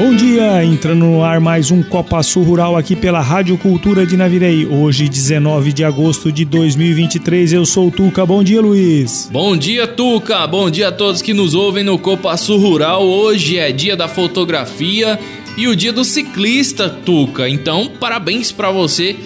Bom dia, entrando no ar mais um Copa Sul Rural aqui pela Rádio Cultura de Navirei. Hoje, 19 de agosto de 2023, eu sou o Tuca. Bom dia, Luiz. Bom dia, Tuca. Bom dia a todos que nos ouvem no Copa Sul Rural. Hoje é dia da fotografia e o dia do ciclista, Tuca. Então, parabéns para você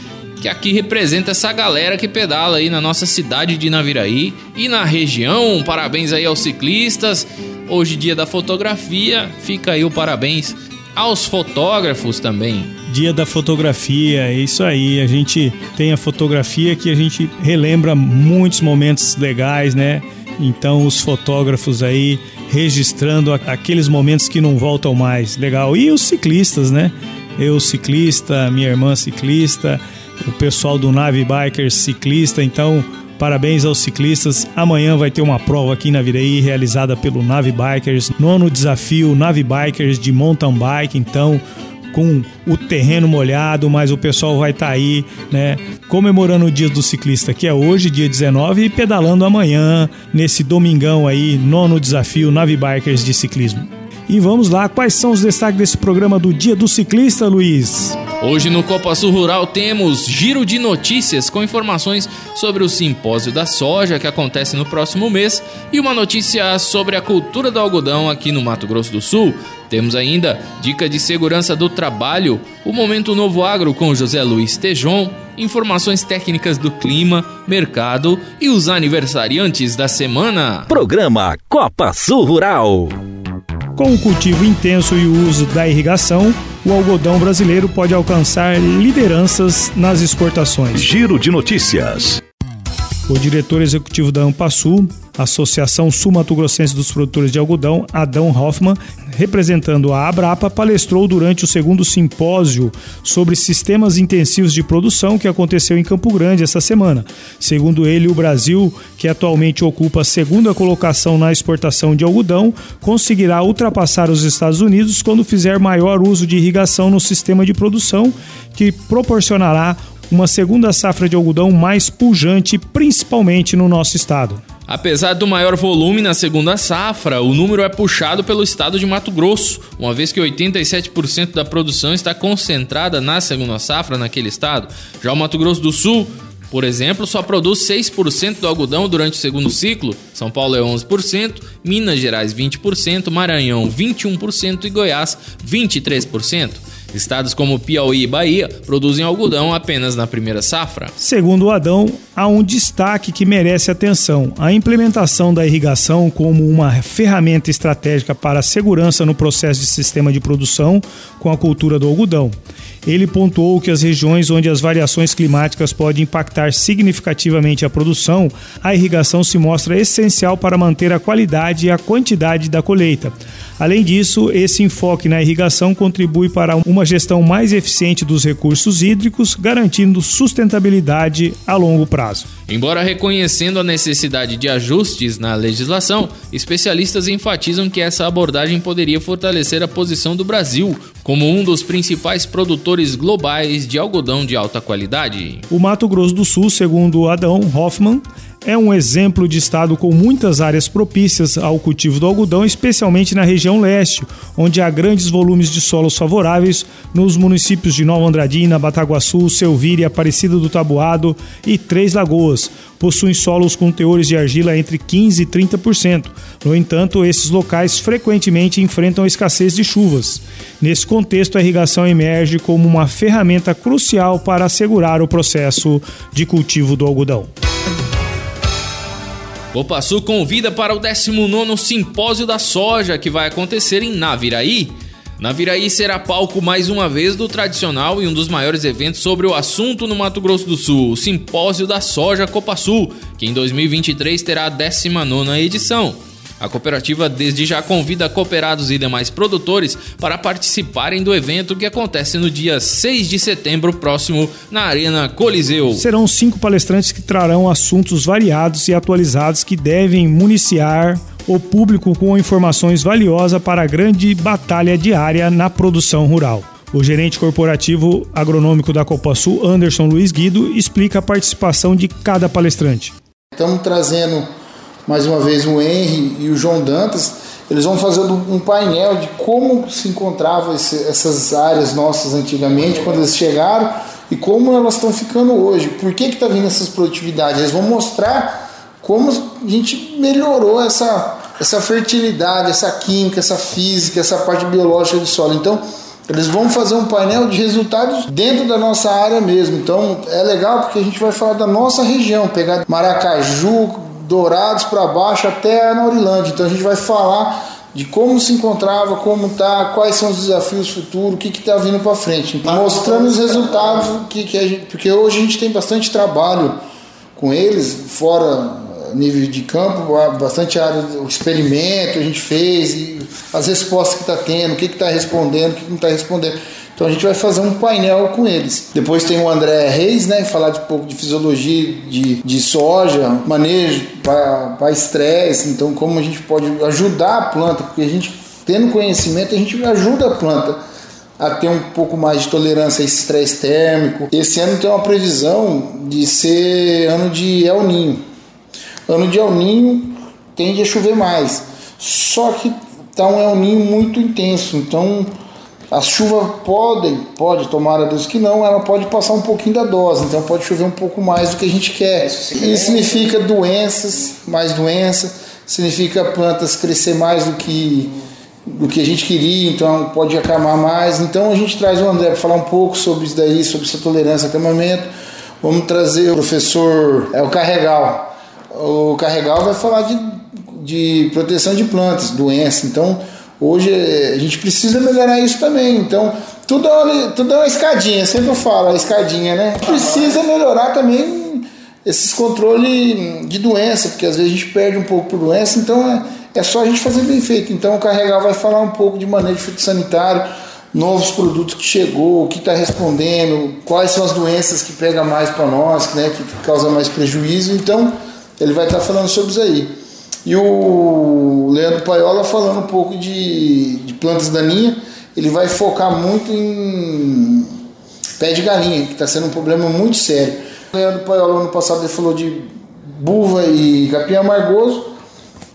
que aqui representa essa galera que pedala aí na nossa cidade de Naviraí e na região. Parabéns aí aos ciclistas. Hoje, dia da fotografia, fica aí o parabéns aos fotógrafos também. Dia da fotografia, é isso aí. A gente tem a fotografia que a gente relembra muitos momentos legais, né? Então, os fotógrafos aí registrando aqueles momentos que não voltam mais. Legal. E os ciclistas, né? Eu, ciclista, minha irmã, ciclista, o pessoal do Nave Bikers, ciclista. Então, Parabéns aos ciclistas. Amanhã vai ter uma prova aqui na Viraí realizada pelo Nave Bikers, nono desafio Nave Bikers de mountain bike. Então, com o terreno molhado, mas o pessoal vai estar tá aí, né, comemorando o Dia do Ciclista, que é hoje, dia 19, e pedalando amanhã, nesse domingão aí, nono desafio Nave Bikers de ciclismo. E vamos lá, quais são os destaques desse programa do Dia do Ciclista, Luiz? Hoje no Copa Sul Rural temos giro de notícias com informações sobre o simpósio da soja que acontece no próximo mês e uma notícia sobre a cultura do algodão aqui no Mato Grosso do Sul. Temos ainda dica de segurança do trabalho, o Momento Novo Agro com José Luiz Tejon, informações técnicas do clima, mercado e os aniversariantes da semana. Programa Copa Sul Rural. Com o cultivo intenso e o uso da irrigação, o algodão brasileiro pode alcançar lideranças nas exportações. Giro de notícias. O diretor executivo da Ampasul, Associação Sul-Mato Grossense dos Produtores de Algodão, Adão Hoffman, representando a Abrapa, palestrou durante o segundo simpósio sobre sistemas intensivos de produção que aconteceu em Campo Grande essa semana. Segundo ele, o Brasil, que atualmente ocupa a segunda colocação na exportação de algodão, conseguirá ultrapassar os Estados Unidos quando fizer maior uso de irrigação no sistema de produção, que proporcionará uma segunda safra de algodão mais pujante, principalmente no nosso estado. Apesar do maior volume na segunda safra, o número é puxado pelo estado de Mato Grosso, uma vez que 87% da produção está concentrada na segunda safra naquele estado. Já o Mato Grosso do Sul, por exemplo, só produz 6% do algodão durante o segundo ciclo, São Paulo é 11%, Minas Gerais 20%, Maranhão 21% e Goiás 23%. Estados como Piauí e Bahia produzem algodão apenas na primeira safra. Segundo o Adão, há um destaque que merece atenção: a implementação da irrigação como uma ferramenta estratégica para a segurança no processo de sistema de produção com a cultura do algodão. Ele pontuou que as regiões onde as variações climáticas podem impactar significativamente a produção, a irrigação se mostra essencial para manter a qualidade e a quantidade da colheita. Além disso, esse enfoque na irrigação contribui para uma gestão mais eficiente dos recursos hídricos, garantindo sustentabilidade a longo prazo. Embora reconhecendo a necessidade de ajustes na legislação, especialistas enfatizam que essa abordagem poderia fortalecer a posição do Brasil como um dos principais produtores globais de algodão de alta qualidade. O Mato Grosso do Sul, segundo Adão Hoffman, é um exemplo de estado com muitas áreas propícias ao cultivo do algodão, especialmente na região leste, onde há grandes volumes de solos favoráveis nos municípios de Nova Andradina, Bataguaçu, Selvíria, Aparecida do Tabuado e Três Lagoas. Possuem solos com teores de argila entre 15% e 30%. No entanto, esses locais frequentemente enfrentam escassez de chuvas. Nesse contexto, a irrigação emerge como uma ferramenta crucial para assegurar o processo de cultivo do algodão. Copa Sul convida para o 19º Simpósio da Soja, que vai acontecer em Naviraí. Naviraí será palco mais uma vez do tradicional e um dos maiores eventos sobre o assunto no Mato Grosso do Sul, o Simpósio da Soja Copa Sul, que em 2023 terá a 19ª edição. A cooperativa desde já convida cooperados e demais produtores para participarem do evento que acontece no dia 6 de setembro próximo na Arena Coliseu. Serão cinco palestrantes que trarão assuntos variados e atualizados que devem municiar o público com informações valiosas para a grande batalha diária na produção rural. O gerente corporativo agronômico da Copa Sul, Anderson Luiz Guido, explica a participação de cada palestrante. Estamos trazendo mais uma vez o Henry e o João Dantas, eles vão fazer um painel de como se encontravam essas áreas nossas antigamente, quando eles chegaram, e como elas estão ficando hoje. Por que está vindo essas produtividades? Eles vão mostrar como a gente melhorou essa, essa fertilidade, essa química, essa física, essa parte biológica do solo. Então, eles vão fazer um painel de resultados dentro da nossa área mesmo. Então, é legal porque a gente vai falar da nossa região, pegar Maracaju, Dourados para baixo até a Naurilândia. Então a gente vai falar de como se encontrava, como tá, quais são os desafios futuros, o que está vindo para frente. Então, mostrando os resultados que, que a gente, porque hoje a gente tem bastante trabalho com eles, fora nível de campo, bastante área, o experimento a gente fez, e as respostas que está tendo, o que está respondendo, o que não está respondendo. Então a gente vai fazer um painel com eles. Depois tem o André Reis, né? Falar de um pouco de fisiologia de, de soja, manejo para estresse. Então, como a gente pode ajudar a planta, porque a gente, tendo conhecimento, a gente ajuda a planta a ter um pouco mais de tolerância a estresse térmico. Esse ano tem uma previsão de ser ano de El Ninho. Ano de El Ninho tende a chover mais. Só que tá um El Ninho muito intenso. Então, a chuva pode, pode, tomar a Deus que não, ela pode passar um pouquinho da dose, então pode chover um pouco mais do que a gente quer. Isso significa doenças, mais doença, significa plantas crescer mais do que do que a gente queria, então pode acamar mais. Então a gente traz o André para falar um pouco sobre isso daí, sobre essa tolerância a acamamento. Vamos trazer o professor é o Carregal. O Carregal vai falar de, de proteção de plantas, doença. Então Hoje a gente precisa melhorar isso também. Então, tudo é uma, tudo é uma escadinha, sempre eu falo, a escadinha, né? Precisa melhorar também esses controles de doença, porque às vezes a gente perde um pouco por doença, então é, é só a gente fazer bem feito. Então o Carregar vai falar um pouco de manejo fitossanitário, novos produtos que chegou, o que está respondendo, quais são as doenças que pega mais para nós, né, que causa mais prejuízo. Então ele vai estar tá falando sobre isso aí. E o Leandro Paiola falando um pouco de, de plantas daninhas, ele vai focar muito em pé de galinha, que está sendo um problema muito sério. O Leandro Paiola ano passado ele falou de buva e capim amargoso.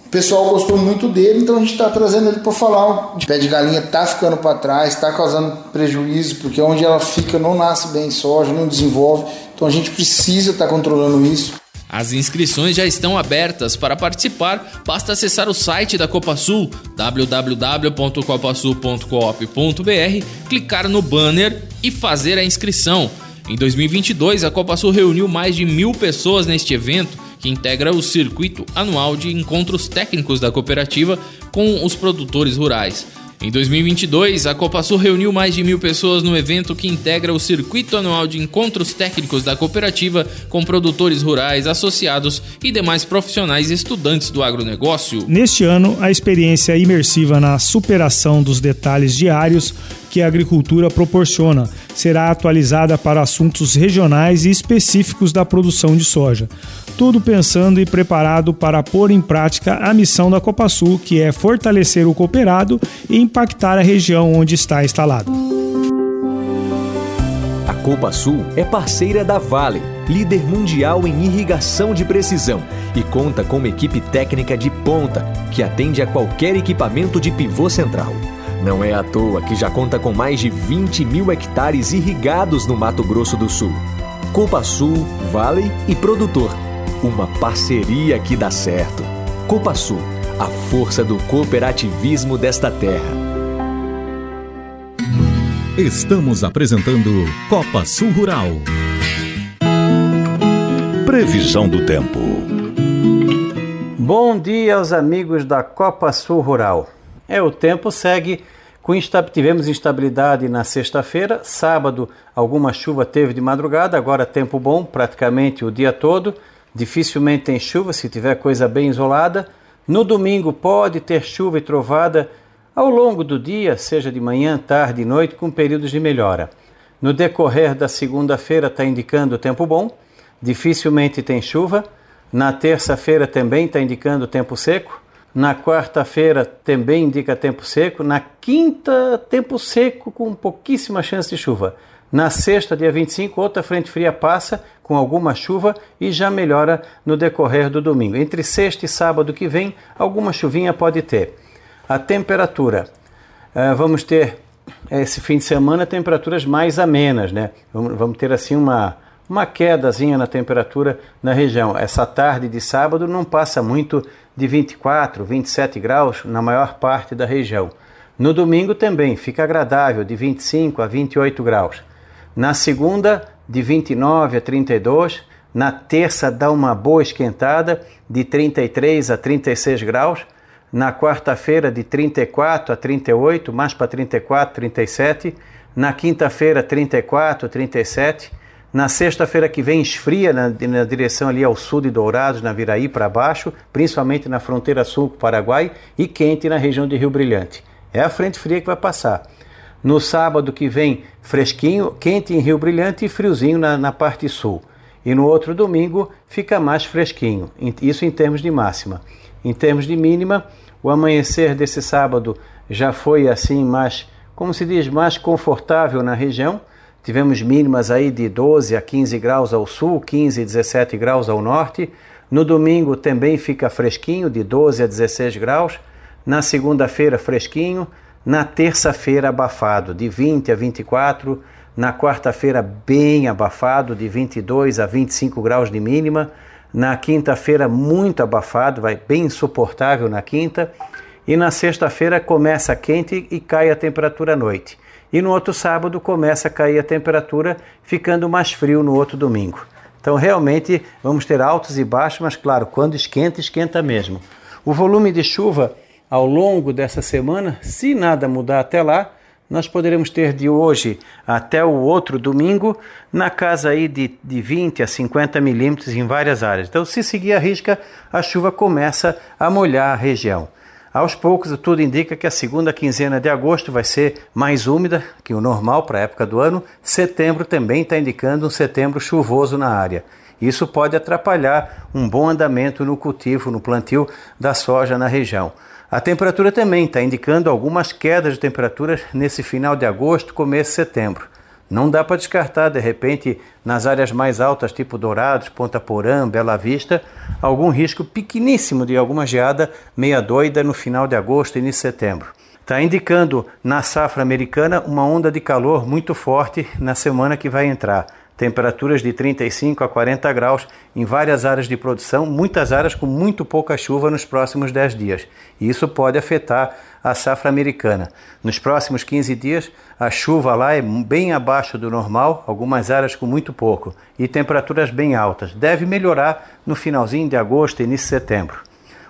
O pessoal gostou muito dele, então a gente está trazendo ele para falar de pé de galinha está ficando para trás, está causando prejuízo, porque onde ela fica não nasce bem soja, não desenvolve. Então a gente precisa estar tá controlando isso. As inscrições já estão abertas. Para participar, basta acessar o site da Copa Sul, www.copasul.coop.br, clicar no banner e fazer a inscrição. Em 2022, a Copa Sul reuniu mais de mil pessoas neste evento, que integra o circuito anual de encontros técnicos da cooperativa com os produtores rurais. Em 2022, a Copa Sul reuniu mais de mil pessoas no evento que integra o circuito anual de encontros técnicos da cooperativa com produtores rurais, associados e demais profissionais estudantes do agronegócio. Neste ano, a experiência imersiva na superação dos detalhes diários que a agricultura proporciona será atualizada para assuntos regionais e específicos da produção de soja. Tudo pensando e preparado para pôr em prática a missão da Copasul, que é fortalecer o cooperado e impactar a região onde está instalado. A Copasul é parceira da Vale, líder mundial em irrigação de precisão, e conta com uma equipe técnica de ponta que atende a qualquer equipamento de pivô central. Não é à toa que já conta com mais de 20 mil hectares irrigados no Mato Grosso do Sul. Copa Sul, Vale e Produtor. Uma parceria que dá certo. Copa Sul, a força do cooperativismo desta terra. Estamos apresentando Copa Sul Rural. Previsão do tempo. Bom dia aos amigos da Copa Sul Rural. É, o tempo segue Com insta tivemos instabilidade na sexta-feira, sábado alguma chuva teve de madrugada, agora tempo bom praticamente o dia todo. Dificilmente tem chuva se tiver coisa bem isolada. No domingo pode ter chuva e trovada ao longo do dia, seja de manhã, tarde e noite, com períodos de melhora. No decorrer da segunda-feira está indicando tempo bom, dificilmente tem chuva. Na terça-feira também está indicando tempo seco. Na quarta-feira também indica tempo seco. Na quinta, tempo seco com pouquíssima chance de chuva. Na sexta, dia 25, outra frente fria passa com alguma chuva e já melhora no decorrer do domingo. Entre sexta e sábado que vem, alguma chuvinha pode ter. A temperatura, uh, vamos ter esse fim de semana temperaturas mais amenas, né? Vamos ter assim uma uma quedazinha na temperatura na região. Essa tarde de sábado não passa muito de 24, 27 graus na maior parte da região. No domingo também fica agradável, de 25 a 28 graus. Na segunda, de 29 a 32. Na terça, dá uma boa esquentada, de 33 a 36 graus. Na quarta-feira, de 34 a 38, mais para 34, 37. Na quinta-feira, 34, 37 na sexta-feira que vem esfria na, na, direção ali ao sul de Dourados, na Viraí para baixo, principalmente na fronteira sul com o Paraguai e quente na região de Rio Brilhante. É a frente fria que vai passar. No sábado que vem, fresquinho, quente em Rio Brilhante e friozinho na, na parte sul. E no outro domingo fica mais fresquinho, isso em termos de máxima. Em termos de mínima, o amanhecer desse sábado já foi assim mais, como se diz, mais confortável na região Tivemos mínimas aí de 12 a 15 graus ao sul, 15 a 17 graus ao norte. No domingo também fica fresquinho, de 12 a 16 graus. Na segunda-feira, fresquinho. Na terça-feira, abafado, de 20 a 24. Na quarta-feira, bem abafado, de 22 a 25 graus de mínima. Na quinta-feira, muito abafado, vai bem insuportável na quinta. E na sexta-feira começa quente e cai a temperatura à noite e no outro sábado começa a cair a temperatura, ficando mais frio no outro domingo. Então, realmente, vamos ter altos e baixos, mas claro, quando esquenta, esquenta mesmo. O volume de chuva ao longo dessa semana, se nada mudar até lá, nós poderemos ter de hoje até o outro domingo na casa aí de, de 20 a 50 milímetros em várias áreas. Então, se seguir a risca, a chuva começa a molhar a região. Aos poucos, tudo indica que a segunda quinzena de agosto vai ser mais úmida que o normal para a época do ano. Setembro também está indicando um setembro chuvoso na área. Isso pode atrapalhar um bom andamento no cultivo, no plantio da soja na região. A temperatura também está indicando algumas quedas de temperaturas nesse final de agosto, começo de setembro. Não dá para descartar, de repente, nas áreas mais altas, tipo Dourados, Ponta Porã, Bela Vista, algum risco pequeníssimo de alguma geada meia doida no final de agosto e início de setembro. Está indicando na safra americana uma onda de calor muito forte na semana que vai entrar temperaturas de 35 a 40 graus em várias áreas de produção, muitas áreas com muito pouca chuva nos próximos 10 dias. E isso pode afetar a safra americana. Nos próximos 15 dias, a chuva lá é bem abaixo do normal, algumas áreas com muito pouco, e temperaturas bem altas. Deve melhorar no finalzinho de agosto e início de setembro.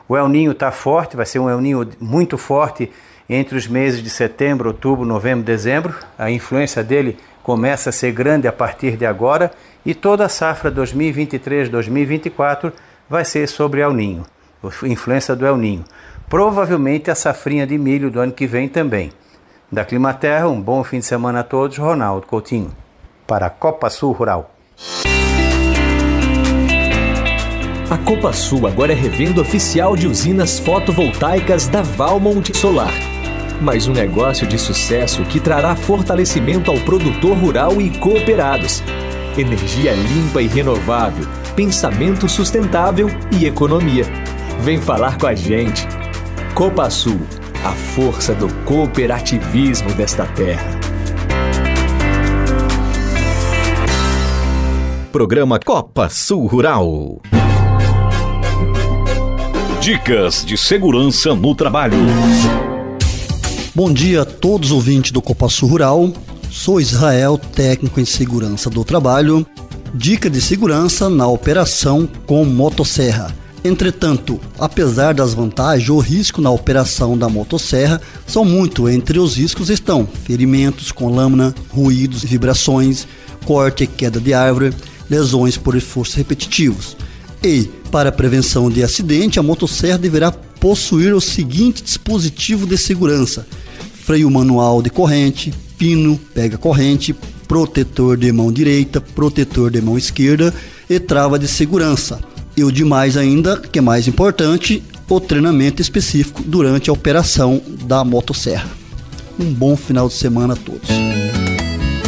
O El Ninho está forte, vai ser um El Ninho muito forte entre os meses de setembro, outubro, novembro, dezembro. A influência dele começa a ser grande a partir de agora e toda a safra 2023-2024 vai ser sobre El Ninho, influência do El Ninho. Provavelmente a safrinha de milho do ano que vem também. Da Climaterra, um bom fim de semana a todos. Ronaldo Coutinho, para a Copa Sul Rural. A Copa Sul agora é revenda oficial de usinas fotovoltaicas da Valmont Solar mais um negócio de sucesso que trará fortalecimento ao produtor rural e cooperados. Energia limpa e renovável, pensamento sustentável e economia. Vem falar com a gente. Copa Sul, a força do cooperativismo desta terra. Programa Copa Sul Rural. Dicas de segurança no trabalho. Bom dia a todos os ouvintes do Copaço Rural. Sou Israel, técnico em segurança do trabalho. Dica de segurança na operação com motosserra. Entretanto, apesar das vantagens, o risco na operação da motosserra são muito. Entre os riscos estão ferimentos com lâmina, ruídos, vibrações, corte e queda de árvore, lesões por esforços repetitivos. E, para prevenção de acidente, a motosserra deverá possuir o seguinte dispositivo de segurança: freio manual de corrente, pino, pega corrente, protetor de mão direita, protetor de mão esquerda e trava de segurança e o demais ainda, que é mais importante, o treinamento específico durante a operação da motosserra. Um bom final de semana a todos.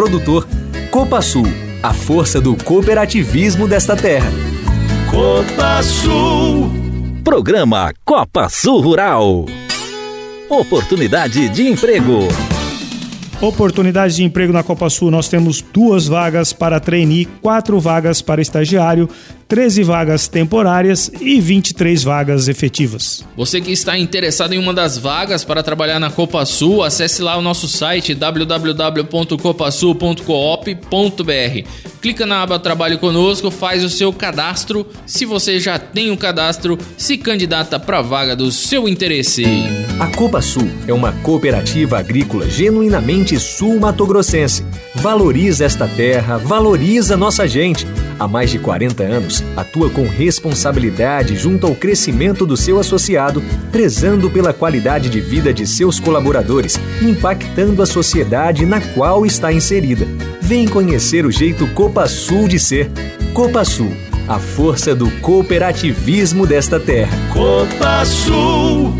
produtor. Copa Sul, a força do cooperativismo desta terra. Copa Sul. Programa Copa Sul Rural. Oportunidade de emprego. Oportunidade de emprego na Copa Sul, nós temos duas vagas para trainee, quatro vagas para estagiário, 13 vagas temporárias e 23 vagas efetivas. Você que está interessado em uma das vagas para trabalhar na Copa Sul, acesse lá o nosso site www.copasul.coop.br. Clica na aba Trabalho Conosco, faz o seu cadastro. Se você já tem o um cadastro, se candidata para a vaga do seu interesse. A Copa Sul é uma cooperativa agrícola genuinamente sul-matogrossense. Valoriza esta terra, valoriza nossa gente. Há mais de 40 anos, atua com responsabilidade junto ao crescimento do seu associado, prezando pela qualidade de vida de seus colaboradores, impactando a sociedade na qual está inserida. Vem conhecer o jeito Copa Sul de ser. Copa Sul, a força do cooperativismo desta terra. Copa Sul.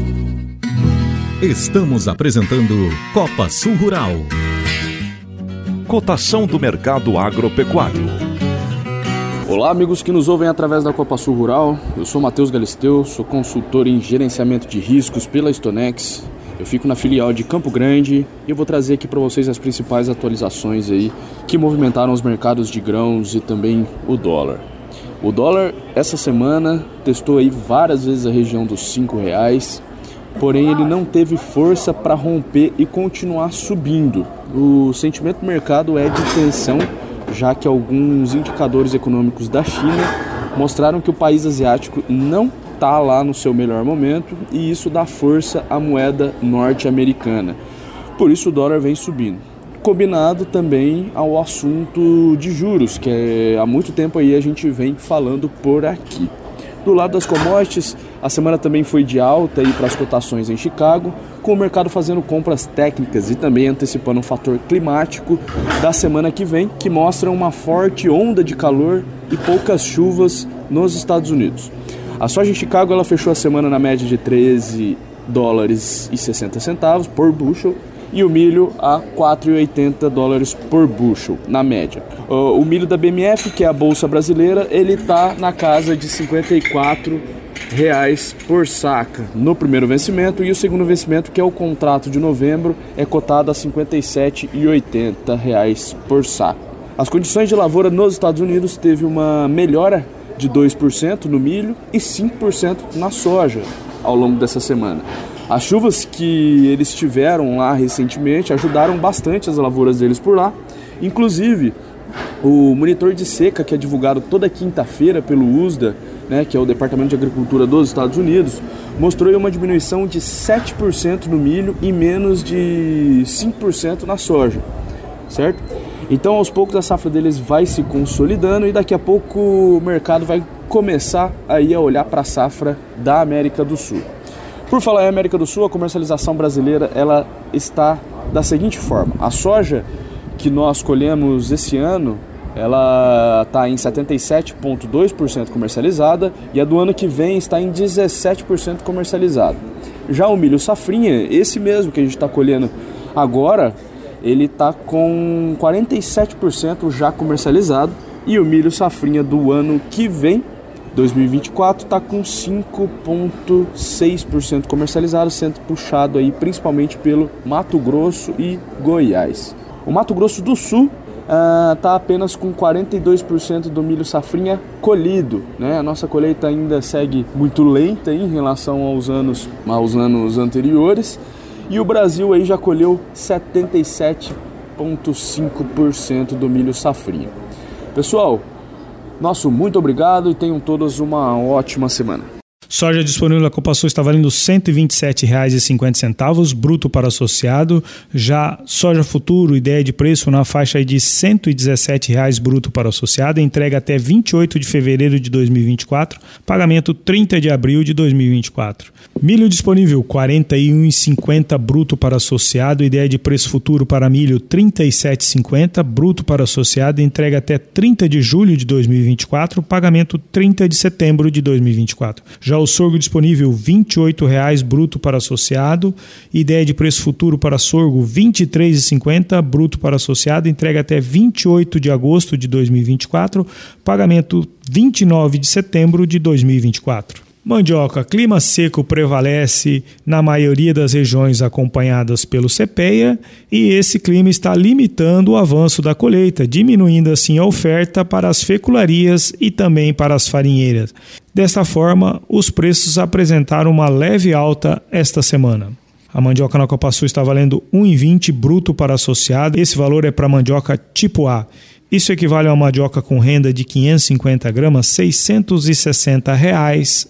Estamos apresentando Copa Sul Rural. Cotação do mercado agropecuário. Olá, amigos que nos ouvem através da Copa Sul Rural. Eu sou Matheus Galisteu, sou consultor em gerenciamento de riscos pela Stonex. Eu fico na filial de Campo Grande e eu vou trazer aqui para vocês as principais atualizações aí que movimentaram os mercados de grãos e também o dólar. O dólar essa semana testou aí várias vezes a região dos cinco reais, porém ele não teve força para romper e continuar subindo. O sentimento do mercado é de tensão já que alguns indicadores econômicos da China mostraram que o país asiático não está lá no seu melhor momento e isso dá força à moeda norte-americana. Por isso o dólar vem subindo. Combinado também ao assunto de juros, que é, há muito tempo aí a gente vem falando por aqui. Do lado das commodities, a semana também foi de alta para as cotações em Chicago, com o mercado fazendo compras técnicas e também antecipando um fator climático da semana que vem, que mostra uma forte onda de calor e poucas chuvas nos Estados Unidos. A soja em Chicago ela fechou a semana na média de 13 dólares e 60 centavos por bushel e o milho a 4,80 dólares por bushel, na média. O milho da BMF, que é a bolsa brasileira, ele está na casa de 54 reais por saca no primeiro vencimento e o segundo vencimento, que é o contrato de novembro, é cotado a 57,80 reais por saca. As condições de lavoura nos Estados Unidos teve uma melhora de 2% no milho e 5% na soja ao longo dessa semana. As chuvas que eles tiveram lá recentemente ajudaram bastante as lavouras deles por lá. Inclusive, o monitor de seca que é divulgado toda quinta-feira pelo USDA, né, que é o Departamento de Agricultura dos Estados Unidos, mostrou uma diminuição de 7% no milho e menos de 5% na soja, certo? Então, aos poucos a safra deles vai se consolidando e daqui a pouco o mercado vai começar aí a olhar para a safra da América do Sul. Por falar em América do Sul, a comercialização brasileira ela está da seguinte forma: a soja que nós colhemos esse ano, ela está em 77,2% comercializada e a do ano que vem está em 17% comercializada. Já o milho safrinha, esse mesmo que a gente está colhendo agora, ele está com 47% já comercializado e o milho safrinha do ano que vem 2024 está com 5,6% comercializado, sendo puxado aí principalmente pelo Mato Grosso e Goiás. O Mato Grosso do Sul está uh, apenas com 42% do milho safrinha colhido. Né? A nossa colheita ainda segue muito lenta em relação aos anos, aos anos anteriores. E o Brasil aí já colheu 77,5% do milho safrinha. Pessoal, nosso muito obrigado e tenham todos uma ótima semana. Soja disponível na Copa Sul está valendo R$ 127,50 bruto para associado. Já soja futuro, ideia de preço na faixa de R$ 117,00 bruto para associado, entrega até 28 de fevereiro de 2024, pagamento 30 de abril de 2024. Milho disponível R$ 41,50 bruto para associado, ideia de preço futuro para milho R$ 37,50 bruto para associado, entrega até 30 de julho de 2024, pagamento 30 de setembro de 2024. Já o sorgo disponível R$ 28,00 bruto para associado. Ideia de preço futuro para sorgo R$ 23,50 bruto para associado. Entrega até 28 de agosto de 2024. Pagamento 29 de setembro de 2024. Mandioca, clima seco prevalece na maioria das regiões acompanhadas pelo CPEA e esse clima está limitando o avanço da colheita, diminuindo assim a oferta para as fecularias e também para as farinheiras. Desta forma, os preços apresentaram uma leve alta esta semana. A mandioca na Copa Sul está valendo 1,20 bruto para associado. Esse valor é para mandioca tipo A. Isso equivale a uma mandioca com renda de 550 gramas, 660 reais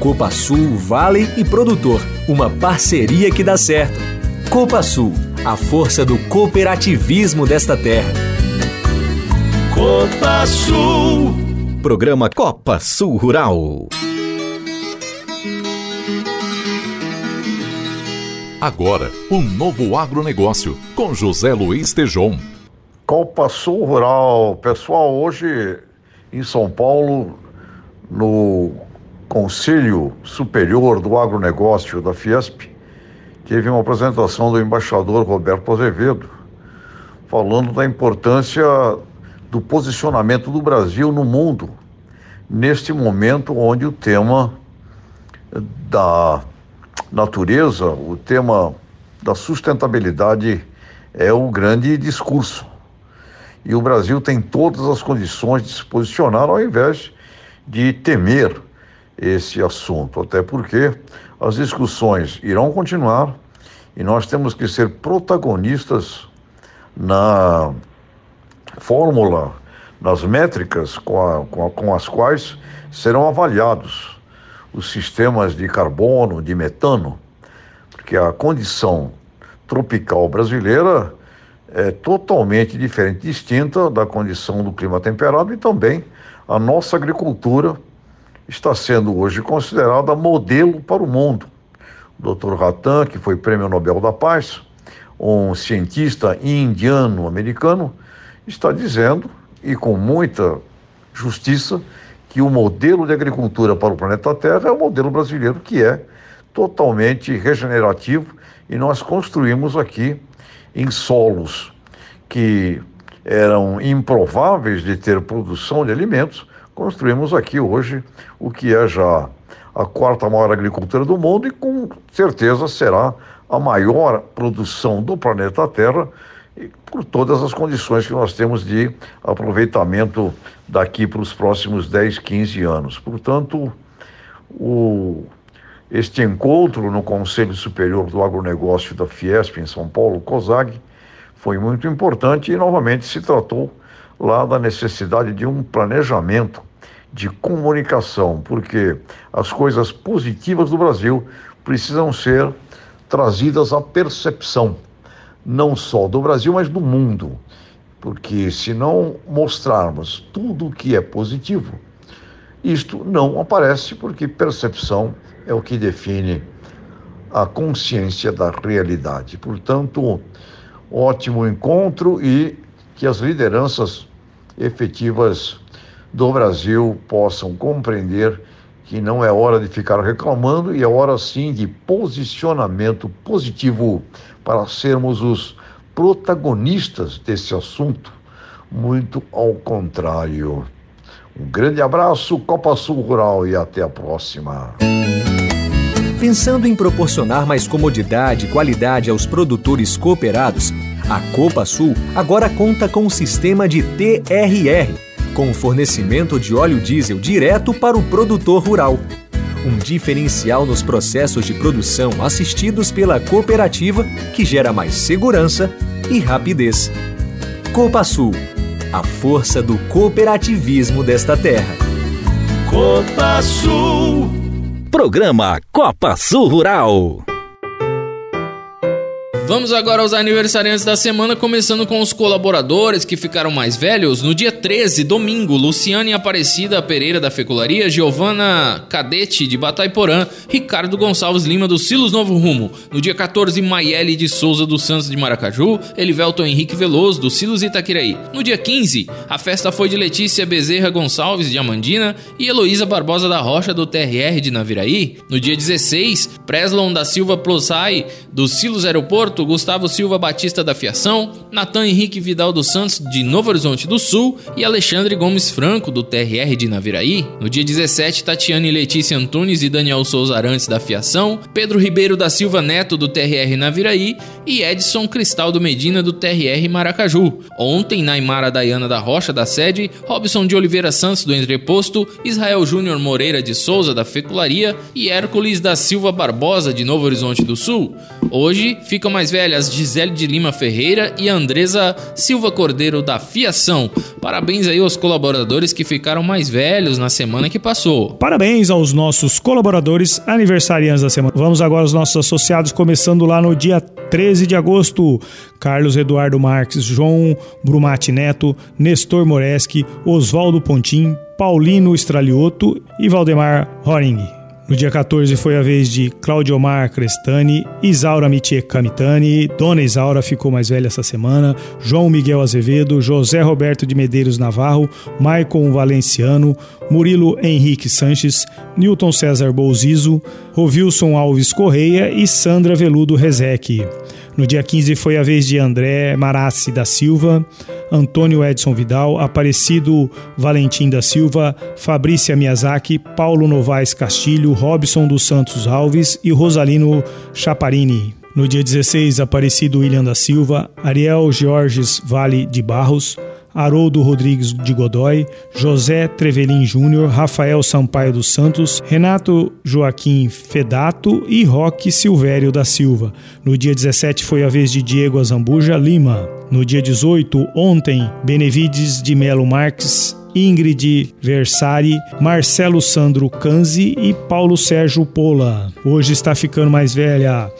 Copa Sul, Vale e Produtor, uma parceria que dá certo. Copa Sul, a força do cooperativismo desta terra. Copa Sul. Programa Copa Sul Rural. Agora, um novo agronegócio com José Luiz Tejon. Copa Sul Rural. Pessoal, hoje em São Paulo, no Conselho Superior do Agronegócio da Fiesp, teve uma apresentação do embaixador Roberto Azevedo, falando da importância do posicionamento do Brasil no mundo, neste momento onde o tema da natureza, o tema da sustentabilidade é o grande discurso. E o Brasil tem todas as condições de se posicionar ao invés de temer esse assunto, até porque as discussões irão continuar e nós temos que ser protagonistas na fórmula, nas métricas com, a, com, a, com as quais serão avaliados os sistemas de carbono, de metano, porque a condição tropical brasileira é totalmente diferente, distinta da condição do clima temperado e também a nossa agricultura está sendo hoje considerada modelo para o mundo. O Dr. Ratan, que foi prêmio Nobel da Paz, um cientista indiano-americano, está dizendo, e com muita justiça, que o modelo de agricultura para o planeta Terra é o modelo brasileiro, que é totalmente regenerativo, e nós construímos aqui em solos que eram improváveis de ter produção de alimentos, construímos aqui hoje o que é já a quarta maior agricultura do mundo e com certeza será a maior produção do planeta Terra por todas as condições que nós temos de aproveitamento daqui para os próximos 10, 15 anos. Portanto, o, este encontro no Conselho Superior do Agronegócio da Fiesp em São Paulo, COSAG, foi muito importante e novamente se tratou lá da necessidade de um planejamento de comunicação, porque as coisas positivas do Brasil precisam ser trazidas à percepção, não só do Brasil, mas do mundo. Porque se não mostrarmos tudo o que é positivo, Isto não aparece porque percepção é o que define a consciência da realidade. Portanto, ótimo encontro e que as lideranças efetivas do Brasil possam compreender que não é hora de ficar reclamando e é hora sim de posicionamento positivo para sermos os protagonistas desse assunto, muito ao contrário. Um grande abraço, Copa Sul Rural e até a próxima. Pensando em proporcionar mais comodidade e qualidade aos produtores cooperados, a Copa Sul agora conta com um sistema de TRR, com o fornecimento de óleo diesel direto para o produtor rural. Um diferencial nos processos de produção assistidos pela cooperativa que gera mais segurança e rapidez. Copa Sul, a força do cooperativismo desta terra. Copa Sul. Programa Copa Sul Rural. Vamos agora aos aniversariantes da semana, começando com os colaboradores que ficaram mais velhos. No dia 13, domingo, Luciane Aparecida Pereira da Fecularia, Giovana Cadete de Bataiporã, Ricardo Gonçalves Lima do Silos Novo Rumo. No dia 14, Maiele de Souza dos Santos de Maracaju, Elivelton Henrique Veloso do Silos Itaquiraí. No dia 15, a festa foi de Letícia Bezerra Gonçalves de Amandina e Heloísa Barbosa da Rocha do TRR de Naviraí. No dia 16, Preslon da Silva Plosai do Silos Aeroporto Gustavo Silva Batista da Fiação, Natan Henrique Vidal dos Santos de Novo Horizonte do Sul e Alexandre Gomes Franco do TRR de Naviraí. No dia 17, Tatiane Letícia Antunes e Daniel Souza Arantes da Fiação, Pedro Ribeiro da Silva Neto do TRR Naviraí e Edson Cristaldo Medina do TRR Maracaju. Ontem, Naimara Dayana da Rocha da sede, Robson de Oliveira Santos do Entreposto, Israel Júnior Moreira de Souza da Fecularia e Hércules da Silva Barbosa de Novo Horizonte do Sul. Hoje ficam mais velhas Gisele de Lima Ferreira e Andresa Silva Cordeiro da Fiação. Parabéns aí aos colaboradores que ficaram mais velhos na semana que passou. Parabéns aos nossos colaboradores aniversariantes da semana. Vamos agora aos nossos associados, começando lá no dia 13 de agosto. Carlos Eduardo Marques, João Brumati Neto, Nestor Moreski, Oswaldo Pontim, Paulino Estralioto e Valdemar Horing. No dia 14 foi a vez de Claudiomar Crestani, Isaura Mitie Camitani, Dona Isaura ficou mais velha essa semana, João Miguel Azevedo, José Roberto de Medeiros Navarro, Maicon Valenciano, Murilo Henrique Sanches, Newton César Bolzizo, Rovilson Alves Correia e Sandra Veludo Rezec. No dia 15 foi a vez de André Marassi da Silva, Antônio Edson Vidal, Aparecido Valentim da Silva, Fabrícia Miyazaki, Paulo Novaes Castilho, Robson dos Santos Alves e Rosalino Chaparini. No dia 16, Aparecido William da Silva, Ariel Georges Vale de Barros, Haroldo Rodrigues de Godoy, José Trevelin Júnior, Rafael Sampaio dos Santos, Renato Joaquim Fedato e Roque Silvério da Silva. No dia 17 foi a vez de Diego Azambuja Lima. No dia 18, ontem, Benevides de Melo Marques Ingrid Versari, Marcelo Sandro Canzi e Paulo Sérgio Pola. Hoje está ficando mais velha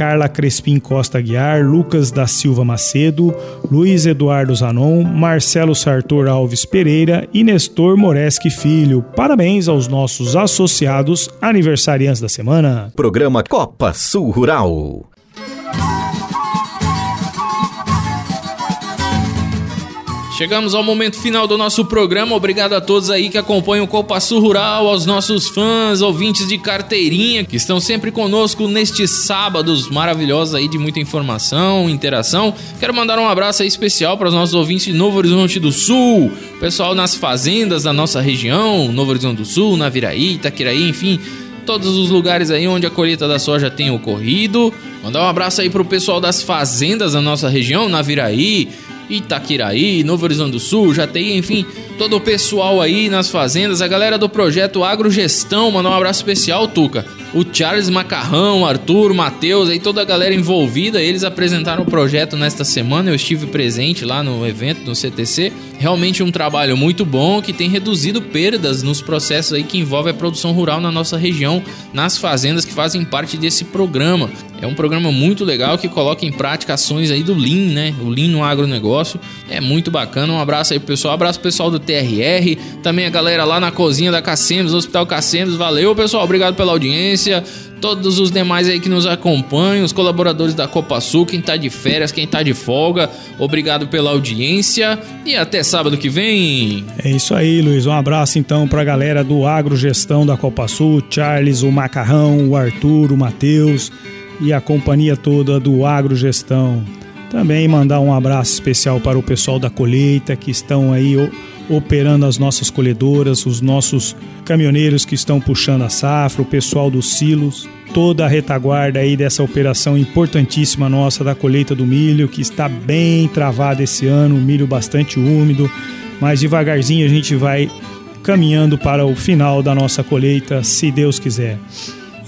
Carla Crespim Costa Aguiar, Lucas da Silva Macedo, Luiz Eduardo Zanon, Marcelo Sartor Alves Pereira e Nestor Moreschi Filho. Parabéns aos nossos associados aniversariantes da semana. Programa Copa Sul Rural. Chegamos ao momento final do nosso programa. Obrigado a todos aí que acompanham o Copa Sul Rural, aos nossos fãs, ouvintes de carteirinha que estão sempre conosco nestes sábados maravilhosos aí de muita informação, interação. Quero mandar um abraço aí especial para os nossos ouvintes de Novo Horizonte do Sul, pessoal nas fazendas da nossa região, Novo Horizonte do Sul, Naviraí, Itaquiraí, enfim, todos os lugares aí onde a colheita da soja tem ocorrido. Mandar um abraço aí pro pessoal das fazendas da nossa região, Naviraí, Itaquiraí, Novo Horizonte do Sul, já enfim, todo o pessoal aí nas fazendas, a galera do projeto Agrogestão, mandar um abraço especial, Tuca. O Charles Macarrão, Arthur, Matheus, aí toda a galera envolvida, eles apresentaram o projeto nesta semana, eu estive presente lá no evento no CTC. Realmente um trabalho muito bom que tem reduzido perdas nos processos aí que envolve a produção rural na nossa região, nas fazendas que fazem parte desse programa. É um programa muito legal que coloca em prática ações aí do Lean, né? O Lean no agronegócio. É muito bacana. Um abraço aí pro pessoal, um abraço pessoal do TRR, também a galera lá na cozinha da Cassemos, Hospital Cassemos. Valeu, pessoal, obrigado pela audiência. Todos os demais aí que nos acompanham, os colaboradores da Copa Sul, quem tá de férias, quem tá de folga, obrigado pela audiência e até sábado que vem. É isso aí, Luiz. Um abraço então pra galera do Agrogestão da Copa Sul, Charles, o Macarrão, o Arthur, o Matheus e a companhia toda do Agrogestão. Também mandar um abraço especial para o pessoal da colheita que estão aí operando as nossas colhedoras, os nossos caminhoneiros que estão puxando a safra, o pessoal dos silos, toda a retaguarda aí dessa operação importantíssima nossa da colheita do milho, que está bem travada esse ano, milho bastante úmido, mas devagarzinho a gente vai caminhando para o final da nossa colheita, se Deus quiser.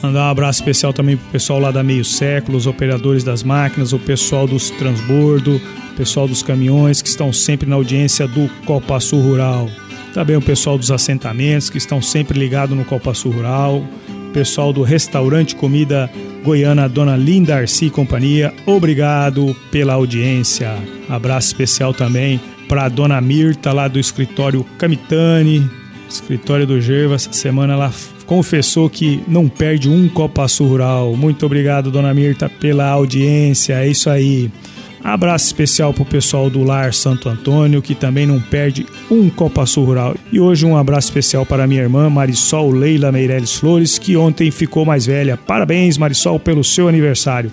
Mandar um abraço especial também pro pessoal lá da Meio Século, os operadores das máquinas, o pessoal dos transbordo, pessoal dos caminhões que estão sempre na audiência do Copa Sul Rural. Também o pessoal dos assentamentos que estão sempre ligados no Copa Sul Rural. Pessoal do restaurante Comida Goiana, Dona Linda Arci e companhia. Obrigado pela audiência. Abraço especial também para Dona Mirta lá do escritório Camitani, escritório do Gerva. Essa semana ela confessou que não perde um Copa Sul Rural. Muito obrigado, dona Mirta, pela audiência. É isso aí. Abraço especial pro pessoal do Lar Santo Antônio, que também não perde um Copa Sul Rural. E hoje um abraço especial para minha irmã Marisol Leila Meirelles Flores, que ontem ficou mais velha. Parabéns, Marisol, pelo seu aniversário.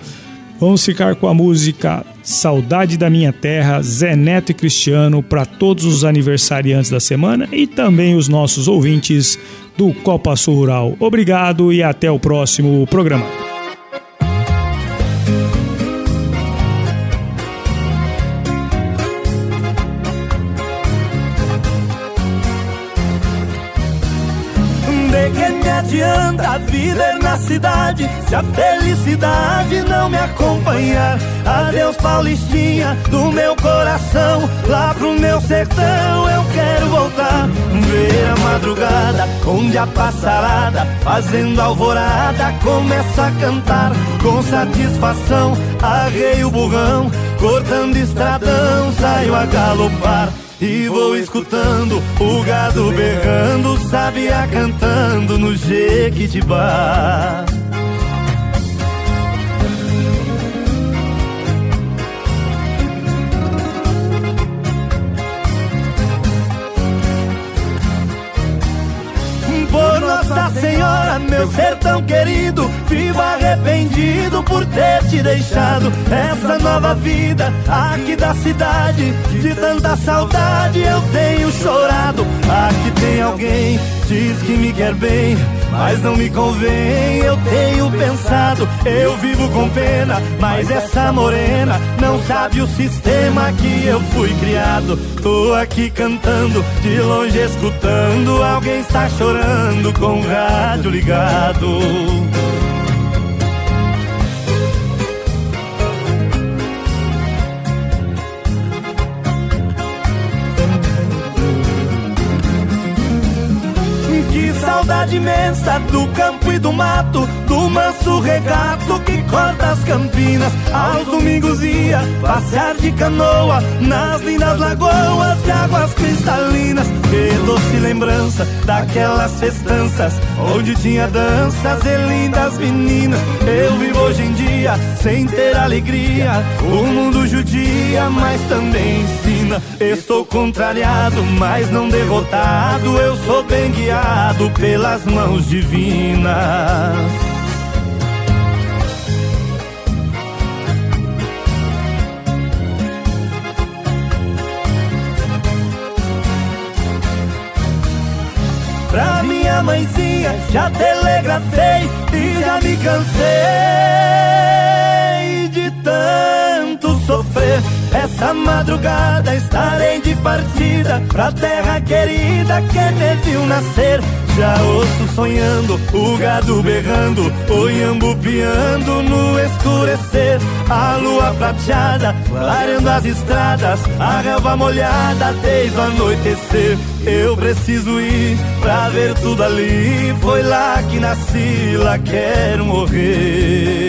Vamos ficar com a música Saudade da Minha Terra, Zé Neto e Cristiano, para todos os aniversariantes da semana e também os nossos ouvintes do Copa Sul Rural. Obrigado e até o próximo programa. Adianta viver na cidade se a felicidade não me acompanhar. Adeus, Paulistinha, do meu coração, lá pro meu sertão eu quero voltar. Ver a madrugada, onde a passarada, fazendo alvorada, começa a cantar com satisfação. Arrei o burrão, cortando estradão, saio a galopar. E vou escutando o gado berrando, sabia cantando no Jequitibá. Nossa Senhora, meu sertão querido, vivo arrependido por ter te deixado essa nova vida aqui da cidade. De tanta saudade eu tenho chorado. Diz que me quer bem mas não me convém. Eu tenho pensado, eu vivo com pena, mas essa morena não sabe o sistema que eu fui criado. Tô aqui cantando, de longe escutando, alguém está chorando com o rádio ligado. Saudade imensa do campo e do mato, do manso regato que corta as campinas. Aos domingos ia passear de canoa nas lindas lagoas de águas cristalinas. Que doce lembrança daquelas festanças onde tinha danças e lindas meninas. Eu vivo hoje em dia sem ter alegria. O mundo judia, mas também ensina. Estou contrariado, mas não derrotado. Eu sou bem guiado pelas mãos divinas. Pra minha mãezinha já telegrafei e já me cansei de tanto sofrer. Essa madrugada estarei de partida pra terra querida que me viu nascer. Já ouço sonhando, o gado berrando, o iambu piando no escurecer. A lua prateada, clareando as estradas, a relva molhada desde o anoitecer. Eu preciso ir pra ver tudo ali, foi lá que nasci, lá quero morrer.